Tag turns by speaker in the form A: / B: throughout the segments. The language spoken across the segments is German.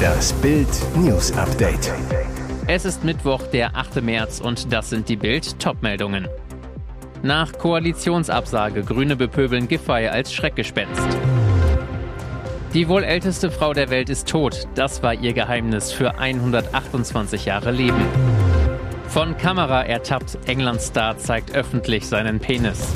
A: Das Bild News Update.
B: Es ist Mittwoch, der 8. März und das sind die Bild Topmeldungen. Nach Koalitionsabsage Grüne bepöbeln Giffey als Schreckgespenst. Die wohl älteste Frau der Welt ist tot. Das war ihr Geheimnis für 128 Jahre Leben. Von Kamera ertappt, Englands Star zeigt öffentlich seinen Penis.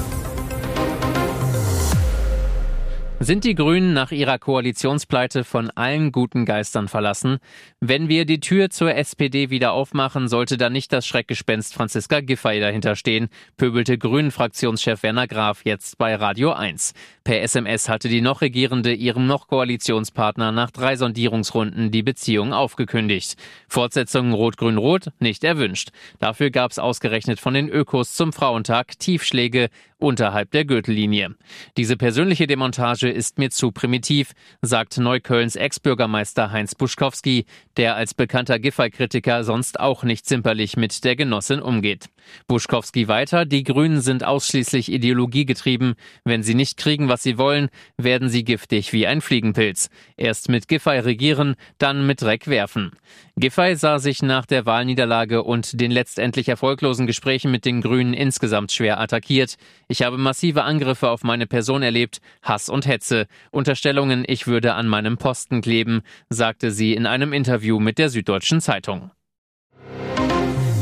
B: Sind die Grünen nach ihrer Koalitionspleite von allen guten Geistern verlassen? Wenn wir die Tür zur SPD wieder aufmachen, sollte da nicht das Schreckgespenst Franziska Giffey dahinter stehen, pöbelte Grünen-Fraktionschef Werner Graf jetzt bei Radio 1. Per SMS hatte die noch Regierende ihrem noch Koalitionspartner nach drei Sondierungsrunden die Beziehung aufgekündigt. Fortsetzung Rot-Grün-Rot nicht erwünscht. Dafür gab es ausgerechnet von den Ökos zum Frauentag Tiefschläge unterhalb der Gürtellinie. Diese persönliche Demontage ist mir zu primitiv, sagt Neuköllns Ex-Bürgermeister Heinz Buschkowski, der als bekannter Giffey-Kritiker sonst auch nicht zimperlich mit der Genossin umgeht. Buschkowski weiter, die Grünen sind ausschließlich ideologiegetrieben. Wenn sie nicht kriegen, was sie wollen, werden sie giftig wie ein Fliegenpilz. Erst mit Giffey regieren, dann mit Dreck werfen. Giffey sah sich nach der Wahlniederlage und den letztendlich erfolglosen Gesprächen mit den Grünen insgesamt schwer attackiert. Ich habe massive Angriffe auf meine Person erlebt, Hass und Hetze, Unterstellungen, ich würde an meinem Posten kleben, sagte sie in einem Interview mit der Süddeutschen Zeitung.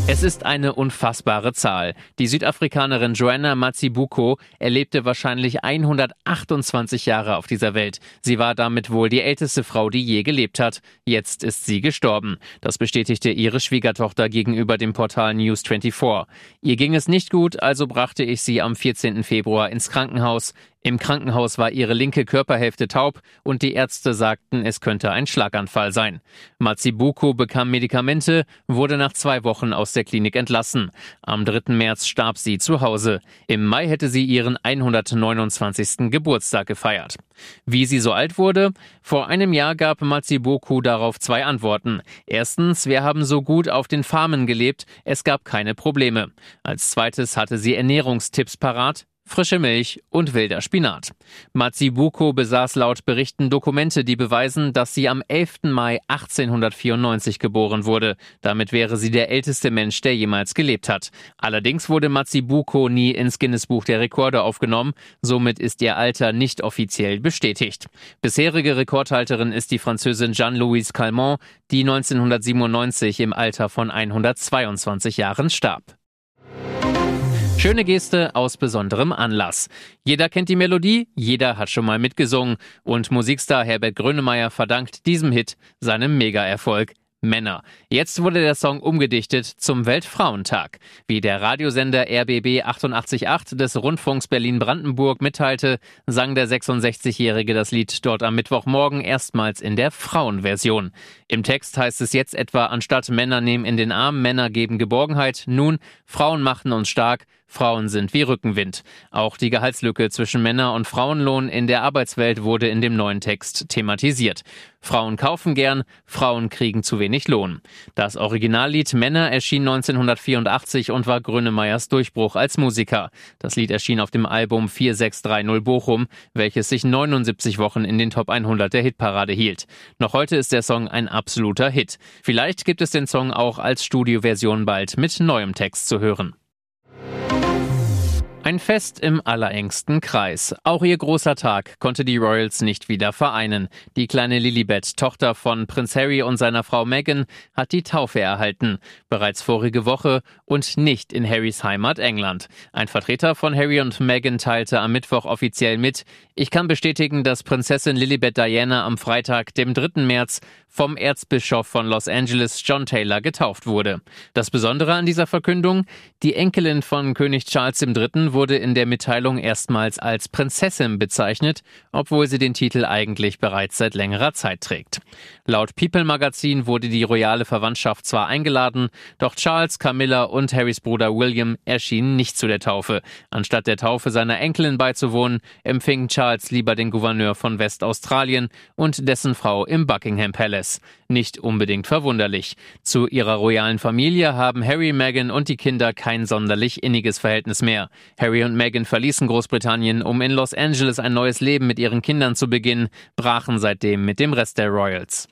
B: Es ist eine unfassbare Zahl. Die Südafrikanerin Joanna Matsibuko erlebte wahrscheinlich 128 Jahre auf dieser Welt. Sie war damit wohl die älteste Frau, die je gelebt hat. Jetzt ist sie gestorben. Das bestätigte ihre Schwiegertochter gegenüber dem Portal News24. Ihr ging es nicht gut, also brachte ich sie am 14. Februar ins Krankenhaus. Im Krankenhaus war ihre linke Körperhälfte taub und die Ärzte sagten, es könnte ein Schlaganfall sein. Matsibuko bekam Medikamente, wurde nach zwei Wochen aus der Klinik entlassen. Am 3. März starb sie zu Hause. Im Mai hätte sie ihren 129. Geburtstag gefeiert. Wie sie so alt wurde? Vor einem Jahr gab Matsibuko darauf zwei Antworten. Erstens, wir haben so gut auf den Farmen gelebt, es gab keine Probleme. Als zweites hatte sie Ernährungstipps parat, frische Milch und wilder Spinat. Matsibuko besaß laut Berichten Dokumente, die beweisen, dass sie am 11. Mai 1894 geboren wurde. Damit wäre sie der älteste Mensch, der jemals gelebt hat. Allerdings wurde Matsibuko nie ins Guinness-Buch der Rekorde aufgenommen. Somit ist ihr Alter nicht offiziell bestätigt. Bisherige Rekordhalterin ist die Französin Jeanne-Louise Calment, die 1997 im Alter von 122 Jahren starb. Schöne Geste aus besonderem Anlass. Jeder kennt die Melodie, jeder hat schon mal mitgesungen und Musikstar Herbert Grönemeyer verdankt diesem Hit seinem Mega-Erfolg. Männer. Jetzt wurde der Song umgedichtet zum Weltfrauentag. Wie der Radiosender RBB 888 des Rundfunks Berlin-Brandenburg mitteilte, sang der 66-Jährige das Lied dort am Mittwochmorgen erstmals in der Frauenversion. Im Text heißt es jetzt etwa anstatt Männer nehmen in den Arm, Männer geben Geborgenheit, nun Frauen machen uns stark, Frauen sind wie Rückenwind. Auch die Gehaltslücke zwischen Männer- und Frauenlohn in der Arbeitswelt wurde in dem neuen Text thematisiert. Frauen kaufen gern, Frauen kriegen zu wenig Lohn. Das Originallied Männer erschien 1984 und war Grönemeyers Durchbruch als Musiker. Das Lied erschien auf dem Album 4630 Bochum, welches sich 79 Wochen in den Top 100 der Hitparade hielt. Noch heute ist der Song ein absoluter Hit. Vielleicht gibt es den Song auch als Studioversion bald mit neuem Text zu hören. Ein Fest im allerengsten Kreis. Auch ihr großer Tag konnte die Royals nicht wieder vereinen. Die kleine Lilibet, Tochter von Prinz Harry und seiner Frau Meghan, hat die Taufe erhalten. Bereits vorige Woche und nicht in Harrys Heimat England. Ein Vertreter von Harry und Meghan teilte am Mittwoch offiziell mit, ich kann bestätigen, dass Prinzessin Lilibet Diana am Freitag, dem 3. März, vom Erzbischof von Los Angeles John Taylor getauft wurde. Das Besondere an dieser Verkündung, die Enkelin von König Charles III. Wurde in der Mitteilung erstmals als Prinzessin bezeichnet, obwohl sie den Titel eigentlich bereits seit längerer Zeit trägt. Laut People Magazin wurde die royale Verwandtschaft zwar eingeladen, doch Charles, Camilla und Harrys Bruder William erschienen nicht zu der Taufe. Anstatt der Taufe seiner Enkelin beizuwohnen, empfing Charles lieber den Gouverneur von Westaustralien und dessen Frau im Buckingham Palace. Nicht unbedingt verwunderlich. Zu ihrer royalen Familie haben Harry, Meghan und die Kinder kein sonderlich inniges Verhältnis mehr. Harry und Meghan verließen Großbritannien, um in Los Angeles ein neues Leben mit ihren Kindern zu beginnen, brachen seitdem mit dem Rest der Royals.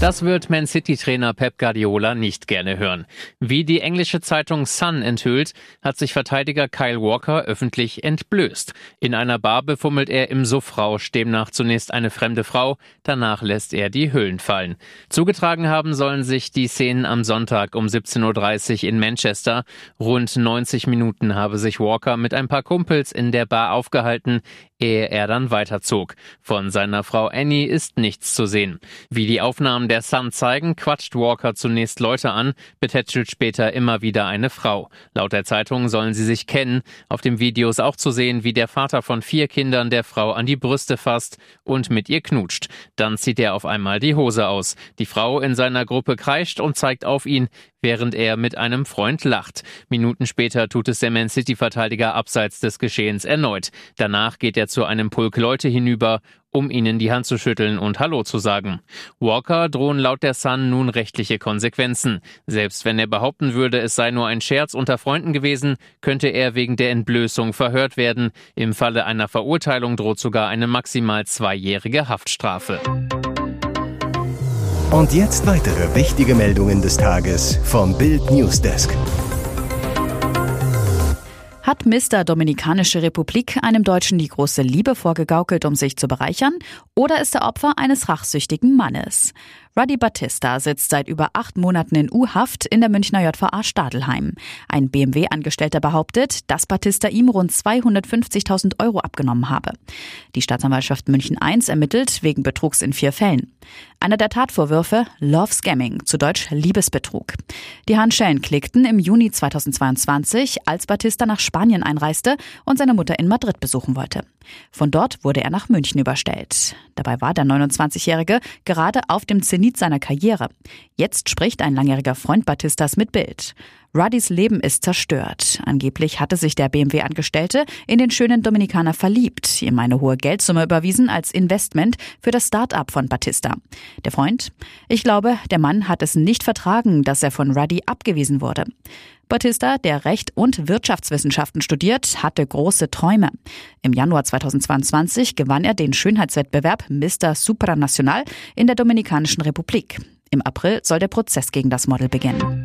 B: Das wird Man City-Trainer Pep Guardiola nicht gerne hören. Wie die englische Zeitung Sun enthüllt, hat sich Verteidiger Kyle Walker öffentlich entblößt. In einer Bar befummelt er im Suffrausch, demnach zunächst eine fremde Frau, danach lässt er die Hüllen fallen. Zugetragen haben sollen sich die Szenen am Sonntag um 17.30 Uhr in Manchester. Rund 90 Minuten habe sich Walker mit ein paar Kumpels in der Bar aufgehalten ehe er dann weiterzog. Von seiner Frau Annie ist nichts zu sehen. Wie die Aufnahmen der Sun zeigen, quatscht Walker zunächst Leute an, betätschelt später immer wieder eine Frau. Laut der Zeitung sollen sie sich kennen. Auf dem Video ist auch zu sehen, wie der Vater von vier Kindern der Frau an die Brüste fasst und mit ihr knutscht. Dann zieht er auf einmal die Hose aus. Die Frau in seiner Gruppe kreischt und zeigt auf ihn, während er mit einem Freund lacht. Minuten später tut es der Man City-Verteidiger abseits des Geschehens erneut. Danach geht er zu einem Pulk Leute hinüber, um ihnen die Hand zu schütteln und Hallo zu sagen. Walker drohen laut der Sun nun rechtliche Konsequenzen. Selbst wenn er behaupten würde, es sei nur ein Scherz unter Freunden gewesen, könnte er wegen der Entblößung verhört werden. Im Falle einer Verurteilung droht sogar eine maximal zweijährige Haftstrafe.
A: Und jetzt weitere wichtige Meldungen des Tages vom Bild Newsdesk.
C: Hat Mr. Dominikanische Republik einem Deutschen die große Liebe vorgegaukelt, um sich zu bereichern? Oder ist er Opfer eines rachsüchtigen Mannes? Ruddy Battista sitzt seit über acht Monaten in U-Haft in der Münchner JVA Stadelheim. Ein BMW-Angestellter behauptet, dass Battista ihm rund 250.000 Euro abgenommen habe. Die Staatsanwaltschaft München I ermittelt wegen Betrugs in vier Fällen. Einer der Tatvorwürfe Love Scamming, zu Deutsch Liebesbetrug. Die Handschellen klickten im Juni 2022, als Battista nach Spanien einreiste und seine Mutter in Madrid besuchen wollte. Von dort wurde er nach München überstellt. Dabei war der 29-Jährige gerade auf dem Zenit seiner Karriere. Jetzt spricht ein langjähriger Freund Battistas mit Bild. Ruddys Leben ist zerstört. Angeblich hatte sich der BMW-Angestellte in den schönen Dominikaner verliebt, ihm eine hohe Geldsumme überwiesen als Investment für das Start-up von Battista. Der Freund? Ich glaube, der Mann hat es nicht vertragen, dass er von Ruddy abgewiesen wurde. Battista, der Recht und Wirtschaftswissenschaften studiert, hatte große Träume. Im Januar 2022 gewann er den Schönheitswettbewerb Mr. Supranacional in der Dominikanischen Republik. Im April soll der Prozess gegen das Model beginnen.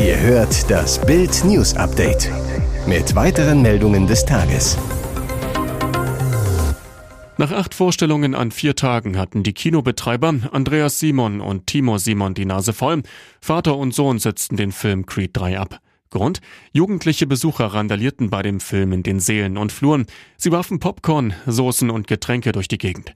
A: Ihr hört das Bild News Update mit weiteren Meldungen des Tages.
D: Nach acht Vorstellungen an vier Tagen hatten die Kinobetreiber Andreas Simon und Timo Simon die Nase voll. Vater und Sohn setzten den Film Creed 3 ab. Grund? Jugendliche Besucher randalierten bei dem Film in den Seelen und Fluren. Sie warfen Popcorn, Soßen und Getränke durch die Gegend.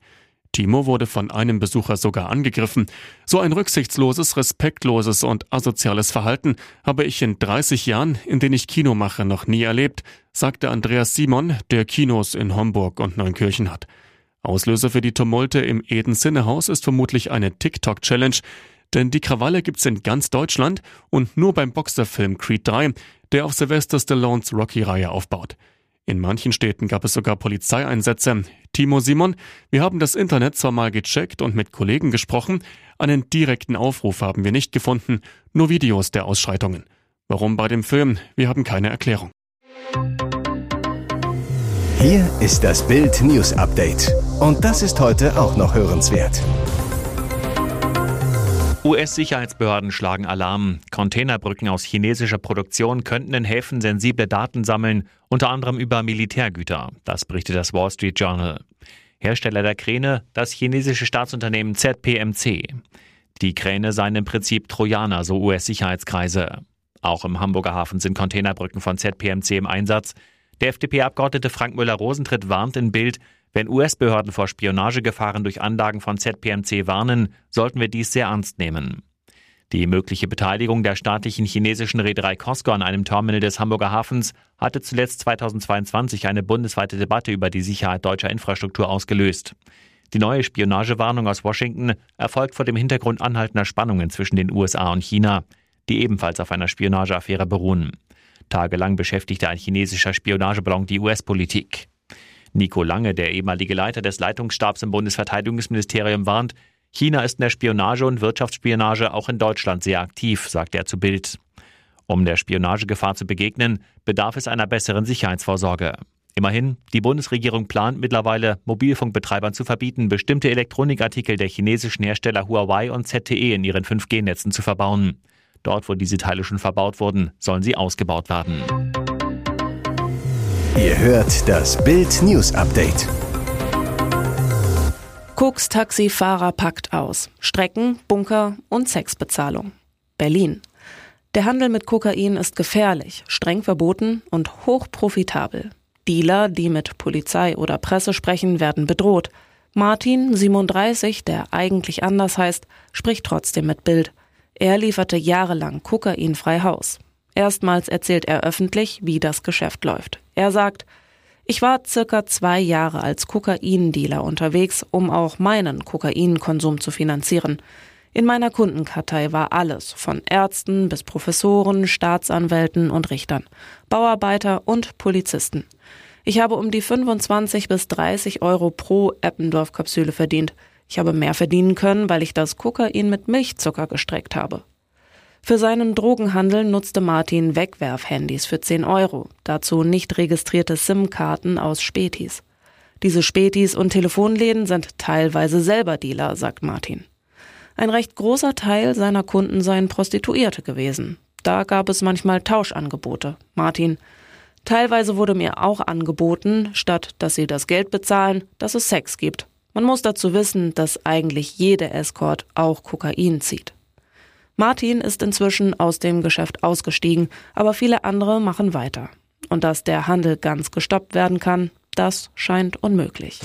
D: Timo wurde von einem Besucher sogar angegriffen. So ein rücksichtsloses, respektloses und asoziales Verhalten habe ich in 30 Jahren, in denen ich Kino mache, noch nie erlebt, sagte Andreas Simon, der Kinos in Homburg und Neunkirchen hat. Auslöser für die Tumulte im Eden Cinnehaus ist vermutlich eine TikTok-Challenge, denn die Krawalle gibt's in ganz Deutschland und nur beim Boxerfilm Creed 3, der auf Sylvester Stallones Rocky-Reihe aufbaut. In manchen Städten gab es sogar Polizeieinsätze. Timo Simon, wir haben das Internet zwar mal gecheckt und mit Kollegen gesprochen, einen direkten Aufruf haben wir nicht gefunden, nur Videos der Ausschreitungen. Warum bei dem Film? Wir haben keine Erklärung.
A: Hier ist das Bild News Update. Und das ist heute auch noch hörenswert.
E: US-Sicherheitsbehörden schlagen Alarm. Containerbrücken aus chinesischer Produktion könnten in Häfen sensible Daten sammeln, unter anderem über Militärgüter. Das berichtet das Wall Street Journal. Hersteller der Kräne, das chinesische Staatsunternehmen ZPMC. Die Kräne seien im Prinzip Trojaner, so US-Sicherheitskreise. Auch im Hamburger Hafen sind Containerbrücken von ZPMC im Einsatz. Der FDP-Abgeordnete Frank Müller-Rosentritt warnt in Bild, wenn US-Behörden vor Spionagegefahren durch Anlagen von ZPMC warnen, sollten wir dies sehr ernst nehmen. Die mögliche Beteiligung der staatlichen chinesischen Reederei Costco an einem Terminal des Hamburger Hafens hatte zuletzt 2022 eine bundesweite Debatte über die Sicherheit deutscher Infrastruktur ausgelöst. Die neue Spionagewarnung aus Washington erfolgt vor dem Hintergrund anhaltender Spannungen zwischen den USA und China, die ebenfalls auf einer Spionageaffäre beruhen. Tagelang beschäftigte ein chinesischer Spionageballon die US-Politik. Nico Lange, der ehemalige Leiter des Leitungsstabs im Bundesverteidigungsministerium, warnt, China ist in der Spionage und Wirtschaftsspionage auch in Deutschland sehr aktiv, sagt er zu Bild. Um der Spionagegefahr zu begegnen, bedarf es einer besseren Sicherheitsvorsorge. Immerhin, die Bundesregierung plant mittlerweile, Mobilfunkbetreibern zu verbieten, bestimmte Elektronikartikel der chinesischen Hersteller Huawei und ZTE in ihren 5G-Netzen zu verbauen. Dort, wo diese Teile schon verbaut wurden, sollen sie ausgebaut werden.
A: Ihr hört das Bild News Update.
F: Cooks Taxifahrer packt aus. Strecken, Bunker und Sexbezahlung. Berlin. Der Handel mit Kokain ist gefährlich, streng verboten und hochprofitabel. Dealer, die mit Polizei oder Presse sprechen, werden bedroht. Martin, 37, der eigentlich anders heißt, spricht trotzdem mit Bild. Er lieferte jahrelang Kokain frei Haus. Erstmals erzählt er öffentlich, wie das Geschäft läuft. Er sagt, ich war circa zwei Jahre als Kokaindealer unterwegs, um auch meinen Kokainkonsum zu finanzieren. In meiner Kundenkartei war alles, von Ärzten bis Professoren, Staatsanwälten und Richtern, Bauarbeiter und Polizisten. Ich habe um die 25 bis 30 Euro pro Eppendorf-Kapsüle verdient. Ich habe mehr verdienen können, weil ich das Kokain mit Milchzucker gestreckt habe. Für seinen Drogenhandel nutzte Martin Wegwerfhandys für 10 Euro, dazu nicht registrierte SIM-Karten aus Spätis. Diese Spätis und Telefonläden sind teilweise selber Dealer, sagt Martin. Ein recht großer Teil seiner Kunden seien Prostituierte gewesen. Da gab es manchmal Tauschangebote. Martin, teilweise wurde mir auch angeboten, statt dass sie das Geld bezahlen, dass es Sex gibt. Man muss dazu wissen, dass eigentlich jede Escort auch Kokain zieht. Martin ist inzwischen aus dem Geschäft ausgestiegen, aber viele andere machen weiter. Und dass der Handel ganz gestoppt werden kann, das scheint unmöglich.